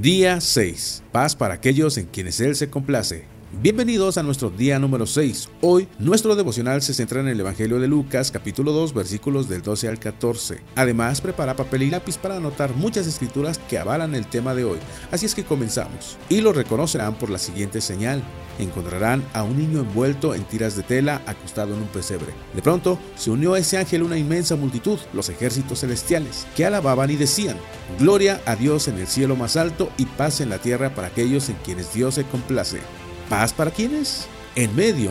Día 6. Paz para aquellos en quienes Él se complace. Bienvenidos a nuestro día número 6. Hoy nuestro devocional se centra en el Evangelio de Lucas capítulo 2 versículos del 12 al 14. Además prepara papel y lápiz para anotar muchas escrituras que avalan el tema de hoy. Así es que comenzamos. Y lo reconocerán por la siguiente señal. Encontrarán a un niño envuelto en tiras de tela acostado en un pesebre. De pronto se unió a ese ángel una inmensa multitud, los ejércitos celestiales, que alababan y decían, Gloria a Dios en el cielo más alto y paz en la tierra para aquellos en quienes Dios se complace. ¿Paz para quienes? En medio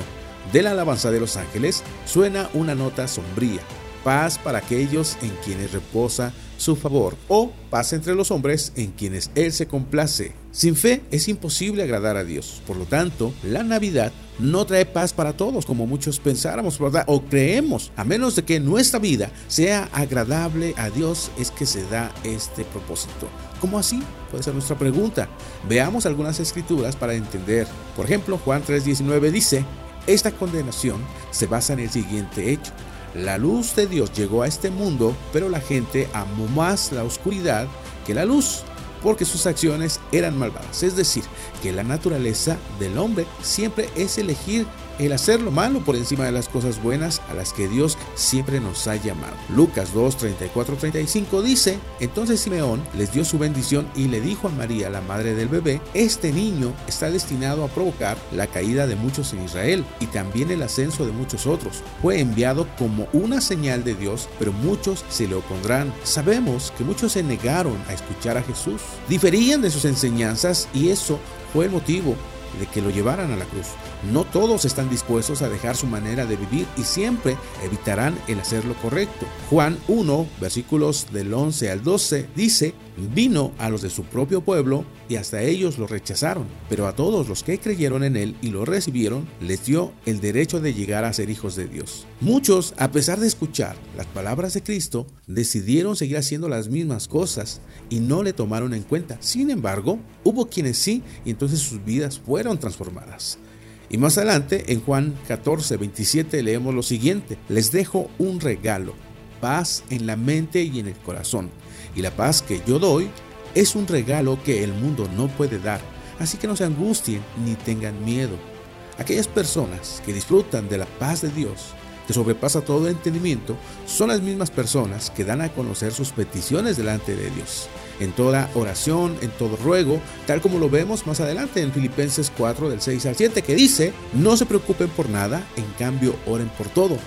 de la alabanza de los ángeles suena una nota sombría. Paz para aquellos en quienes reposa su favor o paz entre los hombres en quienes Él se complace. Sin fe es imposible agradar a Dios. Por lo tanto, la Navidad no trae paz para todos, como muchos pensáramos, ¿verdad? O creemos, a menos de que nuestra vida sea agradable a Dios, es que se da este propósito. ¿Cómo así? Puede ser nuestra pregunta. Veamos algunas escrituras para entender. Por ejemplo, Juan 3:19 dice, esta condenación se basa en el siguiente hecho. La luz de Dios llegó a este mundo, pero la gente amó más la oscuridad que la luz, porque sus acciones eran malvadas. Es decir, que la naturaleza del hombre siempre es elegir el hacer lo malo por encima de las cosas buenas a las que Dios siempre nos ha llamado. Lucas 2, 34, 35 dice, entonces Simeón les dio su bendición y le dijo a María, la madre del bebé, este niño está destinado a provocar la caída de muchos en Israel y también el ascenso de muchos otros. Fue enviado como una señal de Dios, pero muchos se le opondrán. Sabemos que muchos se negaron a escuchar a Jesús, diferían de sus enseñanzas y eso fue el motivo de que lo llevaran a la cruz. No todos están dispuestos a dejar su manera de vivir y siempre evitarán el hacer lo correcto. Juan 1, versículos del 11 al 12 dice, vino a los de su propio pueblo y hasta ellos lo rechazaron, pero a todos los que creyeron en él y lo recibieron, les dio el derecho de llegar a ser hijos de Dios. Muchos, a pesar de escuchar las palabras de Cristo, decidieron seguir haciendo las mismas cosas y no le tomaron en cuenta. Sin embargo, hubo quienes sí y entonces sus vidas fueron transformadas. Y más adelante, en Juan 14, 27, leemos lo siguiente, les dejo un regalo, paz en la mente y en el corazón. Y la paz que yo doy es un regalo que el mundo no puede dar, así que no se angustien ni tengan miedo. Aquellas personas que disfrutan de la paz de Dios, que sobrepasa todo entendimiento, son las mismas personas que dan a conocer sus peticiones delante de Dios en toda oración, en todo ruego, tal como lo vemos más adelante en Filipenses 4 del 6 al 7, que dice, no se preocupen por nada, en cambio oren por todo.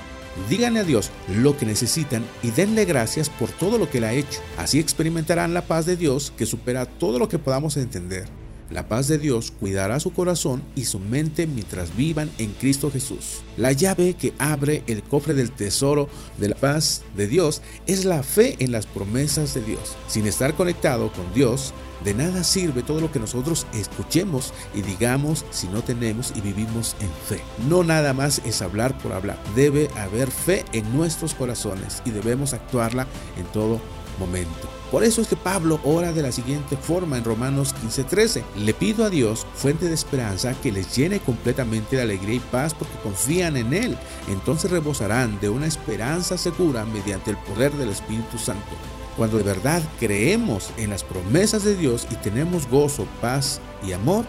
Díganle a Dios lo que necesitan y denle gracias por todo lo que Él ha hecho. Así experimentarán la paz de Dios que supera todo lo que podamos entender. La paz de Dios cuidará su corazón y su mente mientras vivan en Cristo Jesús. La llave que abre el cofre del tesoro de la paz de Dios es la fe en las promesas de Dios. Sin estar conectado con Dios, de nada sirve todo lo que nosotros escuchemos y digamos si no tenemos y vivimos en fe. No nada más es hablar por hablar. Debe haber fe en nuestros corazones y debemos actuarla en todo momento. Por eso es que Pablo ora de la siguiente forma en Romanos 15:13. Le pido a Dios, fuente de esperanza, que les llene completamente de alegría y paz porque confían en Él. Entonces rebosarán de una esperanza segura mediante el poder del Espíritu Santo. Cuando de verdad creemos en las promesas de Dios y tenemos gozo, paz y amor,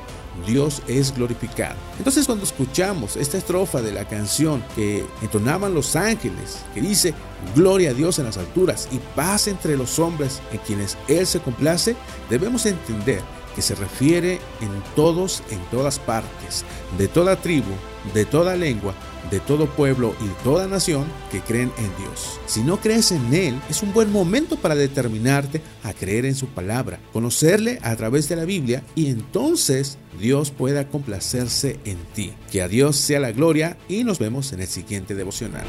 Dios es glorificado. Entonces cuando escuchamos esta estrofa de la canción que entonaban los ángeles, que dice, Gloria a Dios en las alturas y paz entre los hombres en quienes Él se complace, debemos entender que se refiere en todos, en todas partes, de toda tribu, de toda lengua, de todo pueblo y toda nación que creen en Dios. Si no crees en Él, es un buen momento para determinarte a creer en su palabra, conocerle a través de la Biblia y entonces Dios pueda complacerse en ti. Que a Dios sea la gloria y nos vemos en el siguiente devocional.